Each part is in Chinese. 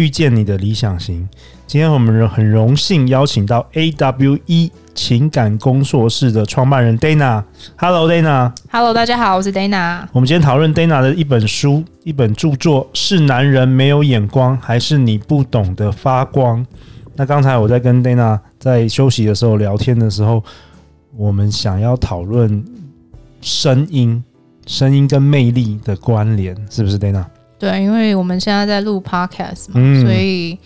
遇见你的理想型。今天我们很荣幸邀请到 AWE 情感工作室的创办人 Dana。Hello Dana。Hello，大家好，我是 Dana。我们今天讨论 Dana 的一本书，一本著作，是男人没有眼光，还是你不懂得发光？那刚才我在跟 Dana 在休息的时候聊天的时候，我们想要讨论声音，声音跟魅力的关联，是不是 Dana？对，因为我们现在在录 Podcast 嘛，嗯、所以。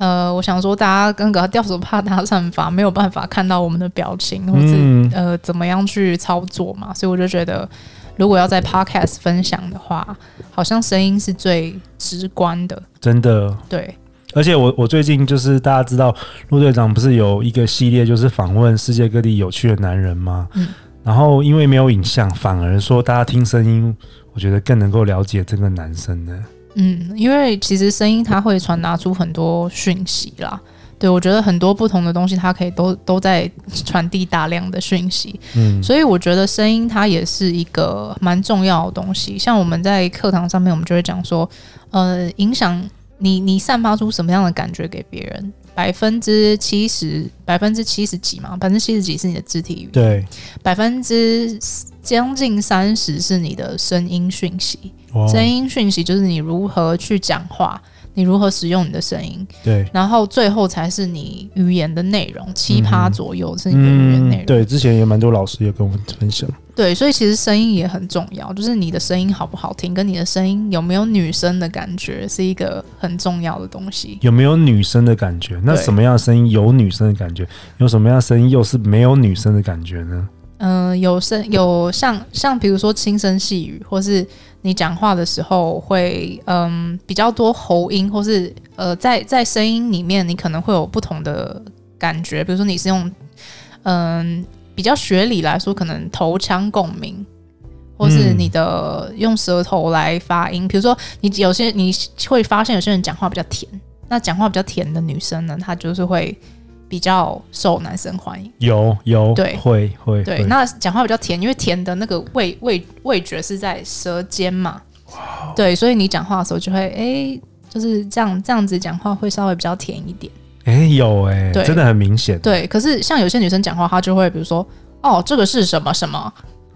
呃，我想说，大家跟个吊手帕搭讪法没有办法看到我们的表情，或者、嗯、呃怎么样去操作嘛，所以我就觉得，如果要在 Podcast 分享的话，好像声音是最直观的。真的，对。而且我我最近就是大家知道，陆队长不是有一个系列，就是访问世界各地有趣的男人吗？嗯。然后因为没有影像，反而说大家听声音，我觉得更能够了解这个男生呢。嗯，因为其实声音它会传达出很多讯息啦。对，我觉得很多不同的东西，它可以都都在传递大量的讯息。嗯，所以我觉得声音它也是一个蛮重要的东西。像我们在课堂上面，我们就会讲说，呃，影响你你散发出什么样的感觉给别人，百分之七十，百分之七十几嘛，百分之七十几是你的肢体语言，对，百分之将近三十是你的声音讯息。声音讯息就是你如何去讲话，你如何使用你的声音，对，然后最后才是你语言的内容，七趴左右是你的语言内容。嗯、对，之前也蛮多老师也跟我们分享。对，所以其实声音也很重要，就是你的声音好不好听，跟你的声音有没有女生的感觉，是一个很重要的东西。有没有女生的感觉？那什么样的声音有女生的感觉？有什么样的声音又是没有女生的感觉呢？嗯、呃，有声有像像比如说轻声细语，或是你讲话的时候会嗯比较多喉音，或是呃在在声音里面你可能会有不同的感觉，比如说你是用嗯比较学理来说，可能头腔共鸣，或是你的用舌头来发音，比如说你有些你会发现有些人讲话比较甜，那讲话比较甜的女生呢，她就是会。比较受男生欢迎，有有对。会会对，那讲话比较甜，因为甜的那个味味味觉是在舌尖嘛，哇对，所以你讲话的时候就会哎、欸，就是这样这样子讲话会稍微比较甜一点，哎、欸、有哎、真的很明显，对，可是像有些女生讲话，她就会比如说哦，这个是什么什么。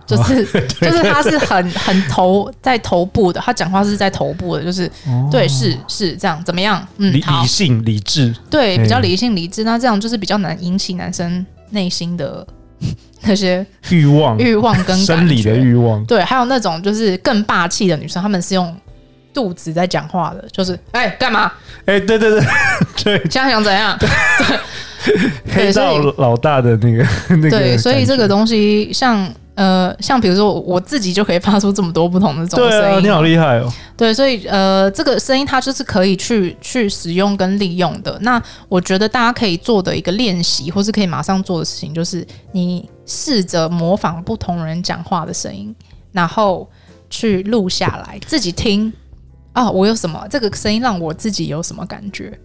就是 就是他是很很头在头部的，他讲话是在头部的，就是对是是这样怎么样？嗯，理理性理智，对，比较理性理智。那这样就是比较难引起男生内心的 那些欲望欲望跟生理的欲望。对，还有那种就是更霸气的女生，她们是用肚子在讲话的，就是哎干嘛？哎对对对对，现在想怎样？对，黑道老大的那个那个。对，所以这个东西像。呃，像比如说我自己就可以发出这么多不同的这种声音，对啊，你好厉害哦。对，所以呃，这个声音它就是可以去去使用跟利用的。那我觉得大家可以做的一个练习，或是可以马上做的事情，就是你试着模仿不同人讲话的声音，然后去录下来，自己听啊，我有什么这个声音让我自己有什么感觉。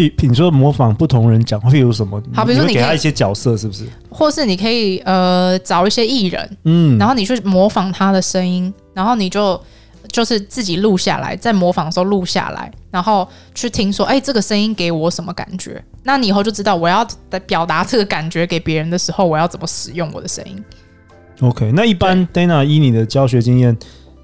譬譬如说模仿不同人讲话会有什么？好，比如说你给他一些角色，是不是？或是你可以呃找一些艺人，嗯，然后你去模仿他的声音，然后你就就是自己录下来，在模仿的时候录下来，然后去听说，哎、欸，这个声音给我什么感觉？那你以后就知道我要表达这个感觉给别人的时候，我要怎么使用我的声音。OK，那一般 Dana 以你的教学经验。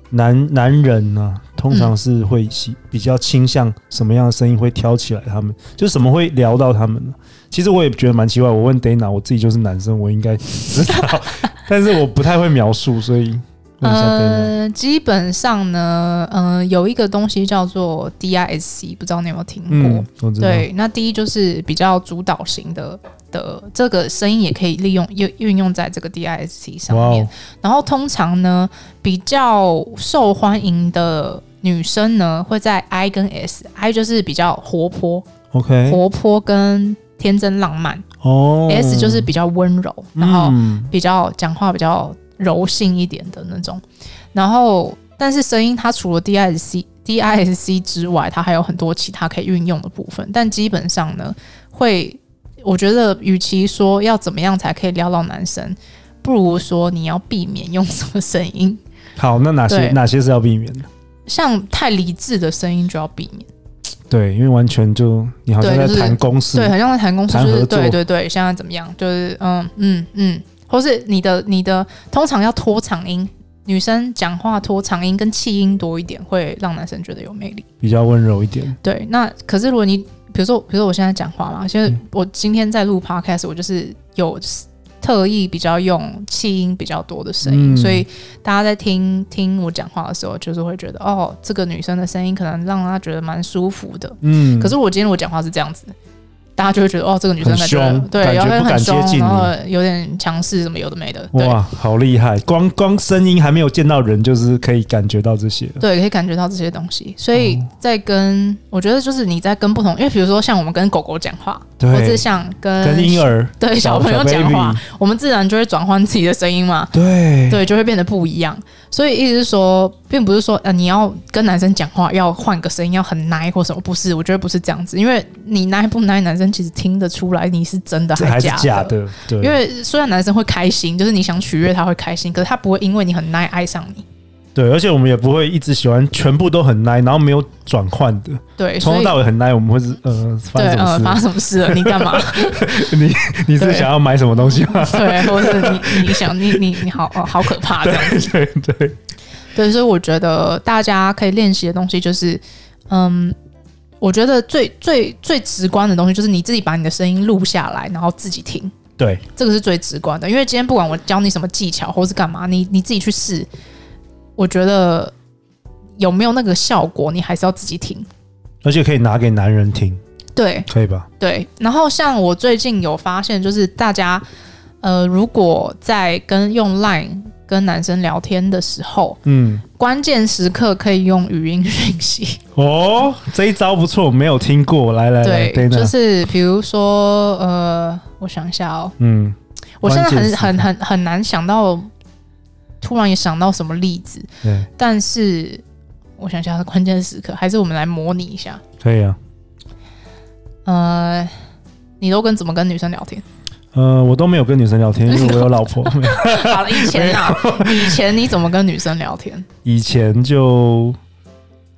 男男人呢、啊，通常是会喜比较倾向什么样的声音会挑起来他们，就什么会聊到他们呢？其实我也觉得蛮奇怪。我问 Dana，我自己就是男生，我应该知道，但是我不太会描述，所以问一下 Dana。呃，基本上呢，嗯、呃，有一个东西叫做 DISC，不知道你有没有听过？嗯、对，那第一就是比较主导型的。的这个声音也可以利用运运用在这个 DISC 上面然后通常呢，比较受欢迎的女生呢会在 I 跟 S，I 就是比较活泼，OK，活泼跟天真浪漫哦，S 就是比较温柔，然后嗯比较讲话比较柔性一点的那种。然后，但是声音它除了 DISC DISC 之外，它还有很多其他可以运用的部分。但基本上呢，会我觉得，与其说要怎么样才可以撩到男生，不如说你要避免用什么声音。好，那哪些哪些是要避免的？像太理智的声音就要避免。对，因为完全就你好像在谈公司，对，很像在谈公司，就是对对对，现在怎么样？就是嗯嗯嗯，或是你的你的通常要拖长音，女生讲话拖长音跟气音多一点，会让男生觉得有魅力。比较温柔一点。对，那可是如果你比如说，比如说我现在讲话嘛，现在我今天在录 podcast，我就是有特意比较用气音比较多的声音，嗯所以大家在听听我讲话的时候，就是会觉得哦，这个女生的声音可能让她觉得蛮舒服的。嗯，可是我今天我讲话是这样子，大家就会觉得哦，这个女生很感觉凶对，感觉不敢然后很凶，然后你有点强势，什么有的没的，对哇，好厉害！光光声音还没有见到人，就是可以感觉到这些。对，可以感觉到这些东西。所以在跟我觉得就是你在跟不同，因为比如说像我们跟狗狗讲话，对或是像跟跟婴儿对小朋友讲话，我们自然就会转换自己的声音嘛。对对，就会变得不一样。所以意思是说，并不是说呃你要跟男生讲话要换个声音，要很奶或什么，不是。我觉得不是这样子，因为你奶不奶，男生其实听得出来你是真的还是假的。因为虽然男生会开心，就是你想取悦他会开心，可是他不会因为你很奶爱上你。对，而且我们也不会一直喜欢全部都很奶，然后没有转换的，对，从头到尾很奶，我们会是呃发生什么事？发生什么事了？你干嘛？你你是想要买什么东西吗？对，或者是你你想你你你好 哦好可怕这样子。对对对，对，所以我觉得大家可以练习的东西就是，嗯，我觉得最最最直观的东西就是你自己把你的声音录下来，然后自己听，对，这个是最直观的。因为今天不管我教你什么技巧或是干嘛，你你自己去试，我觉得有没有那个效果，你还是要自己听。而且可以拿给男人听，对。可以吧？对，然后像我最近有发现，就是大家呃，如果在跟用 Line 跟男生聊天的时候，嗯，关键时刻可以用语音讯息。哦，这一招不错，没有听过，来来来对就是比如说，呃，我想一下哦，嗯，我现在很很很很难想到，突然也想到什么例子，对，但是我想一下，关键时刻还是我们来模拟一下。可以啊。呃，你都跟怎么跟女生聊天？呃，我都没有跟女生聊天，因为我有老婆。好了，以前啊，以前你怎么跟女生聊天？以前就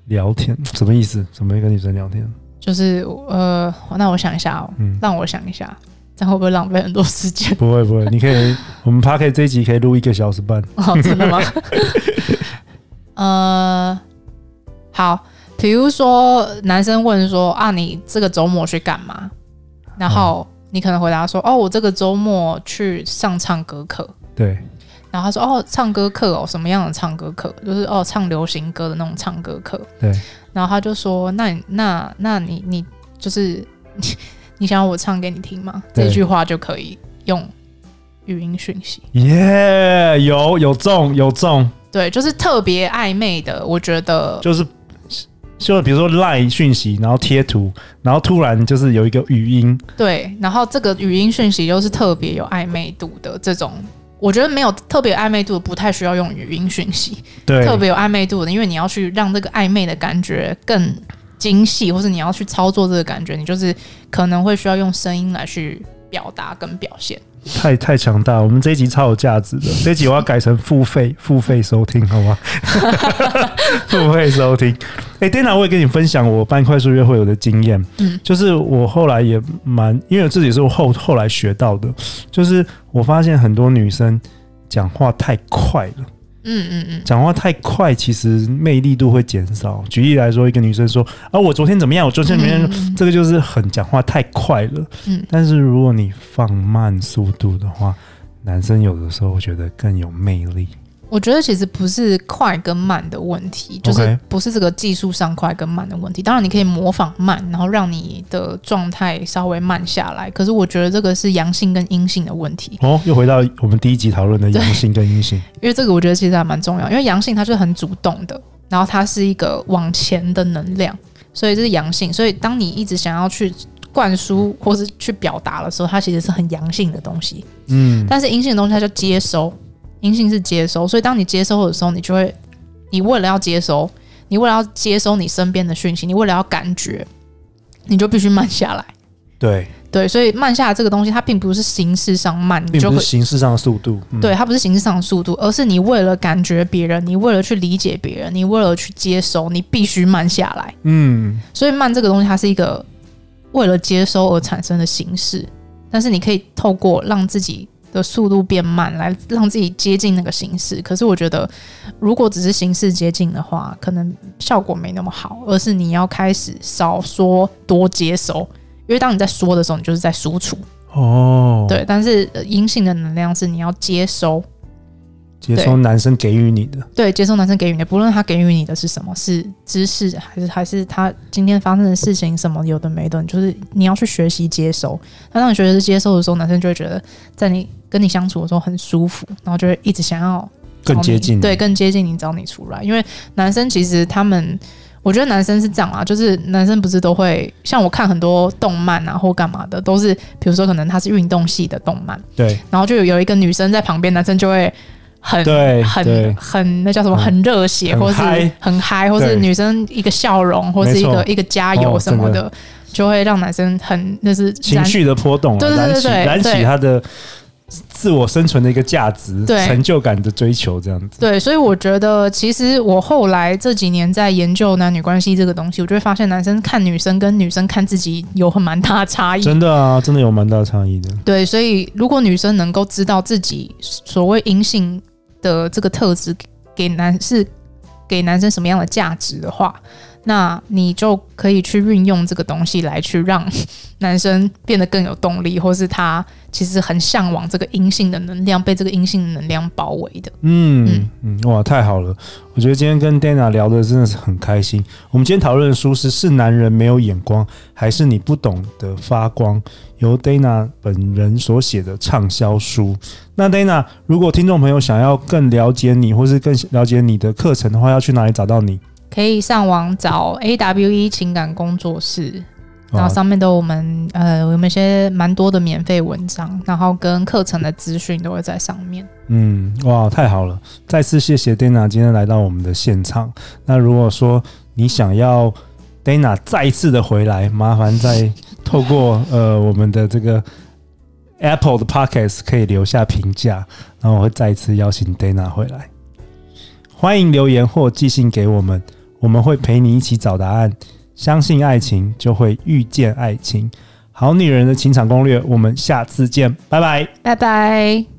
聊天，什么意思？怎么跟女生聊天？就是呃，那我想一下哦，嗯，让我想一下，这样会不会浪费很多时间？不会不会，你可以，我们 Podcast 这一集可以录一个小时半。哦，真的吗？呃，好，比如说男生问说啊，你这个周末去干嘛？然后你可能回答说，哦，我这个周末去上唱歌课。对，然后他说，哦，唱歌课哦，什么样的唱歌课？就是哦，唱流行歌的那种唱歌课。对，然后他就说，那你那那你你就是你你想要我唱给你听吗？这句话就可以用语音讯息。耶、有有中有中，对，就是特别暧昧的，我觉得就是就比如说 Line 讯息，然后贴图，然后突然就是有一个语音，对。然后这个语音讯息又是特别有暧昧度的这种，我觉得没有特别有暧昧度的，不太需要用语音讯息。对，特别有暧昧度的，因为你要去让这个暧昧的感觉更精细，或是你要去操作这个感觉，你就是可能会需要用声音来去表达跟表现。太太强大，我们这一集超有价值的。这一集我要改成付费付费收听，好吗？付费收听。哎、欸、，Dana，我也跟你分享我办快速约会有的经验。嗯，就是我后来也蛮，因为自己是我后后来学到的，就是我发现很多女生讲话太快了。嗯嗯嗯，讲话太快，其实魅力度会减少。举例来说，一个女生说：“啊，我昨天怎么样？我昨天怎么样？”这个就是很讲话太快了。嗯，但是如果你放慢速度的话，男生有的时候觉得更有魅力。我觉得其实不是快跟慢的问题，就是不是这个技术上快跟慢的问题。当然，你可以模仿慢，然后让你的状态稍微慢下来。可是，我觉得这个是阳性跟阴性的问题。哦，又回到我们第一集讨论的阳性跟阴性。因为这个我觉得其实还蛮重要，因为阳性它就是很主动的，然后它是一个往前的能量，所以这是阳性。所以当你一直想要去灌输或是去表达的时候，它其实是很阳性的东西。嗯，但是阴性的东西它就接收，阴性是接收，所以当你接收的时候，你就会，你为了要接收，你为了要接收你身边的讯息，你为了要感觉，你就必须慢下来。对。对，所以慢下来这个东西，它并不是形式上慢，并不是形式上的速度。嗯、对，它不是形式上的速度，而是你为了感觉别人，你为了去理解别人，你为了去接收，你必须慢下来。嗯，所以慢这个东西，它是一个为了接收而产生的形式，但是你可以透过让自己的速度变慢，来让自己接近那个形式。可是我觉得，如果只是形式接近的话，可能效果没那么好，而是你要开始少说多接收。因为当你在说的时候，你就是在输出哦。对，但是阴性的能量是你要接收，接收男生给予你的。对，接收男生给予你的，不论他给予你的是什么，是知识还是还是他今天发生的事情什么有的没的，就是你要去学习接收。那当你学习接收的时候，男生就会觉得在你跟你相处的时候很舒服，然后就会一直想要更接近，对，更接近你，找你出来。因为男生其实他们。我觉得男生是这样啊，就是男生不是都会像我看很多动漫啊或干嘛的，都是比如说可能他是运动系的动漫，对，然后就有有一个女生在旁边，男生就会很对很对很那叫什么很热血，或是很嗨，或是女生一个笑容，或是一个一个加油什么的，哦、就会让男生很那是情绪的波动，对对对对，燃起他的。自我生存的一个价值，对成就感的追求，这样子。对，所以我觉得，其实我后来这几年在研究男女关系这个东西，我就会发现，男生看女生跟女生看自己有很蛮大的差异。真的啊，真的有蛮大差异的。对，所以如果女生能够知道自己所谓阴性的这个特质给男是给男生什么样的价值的话，那你就可以去运用这个东西来去让 男生变得更有动力，或是他其实很向往这个阴性的能量，被这个阴性的能量包围的。嗯嗯，哇，太好了！我觉得今天跟 Dana 聊的真的是很开心。我们今天讨论的书是《是男人没有眼光，还是你不懂得发光》，由 Dana 本人所写的畅销书。那 Dana，如果听众朋友想要更了解你，或是更了解你的课程的话，要去哪里找到你？可以上网找 AWE 情感工作室，然后上面都有我们呃，我们一些蛮多的免费文章，然后跟课程的资讯都会在上面。嗯，哇，太好了！再次谢谢 Dana 今天来到我们的现场。那如果说你想要 Dana 再一次的回来，麻烦再透过 呃我们的这个 Apple 的 Podcast 可以留下评价，然后我会再一次邀请 Dana 回来。欢迎留言或寄信给我们。我们会陪你一起找答案，相信爱情就会遇见爱情。好女人的情场攻略，我们下次见，拜拜，拜拜。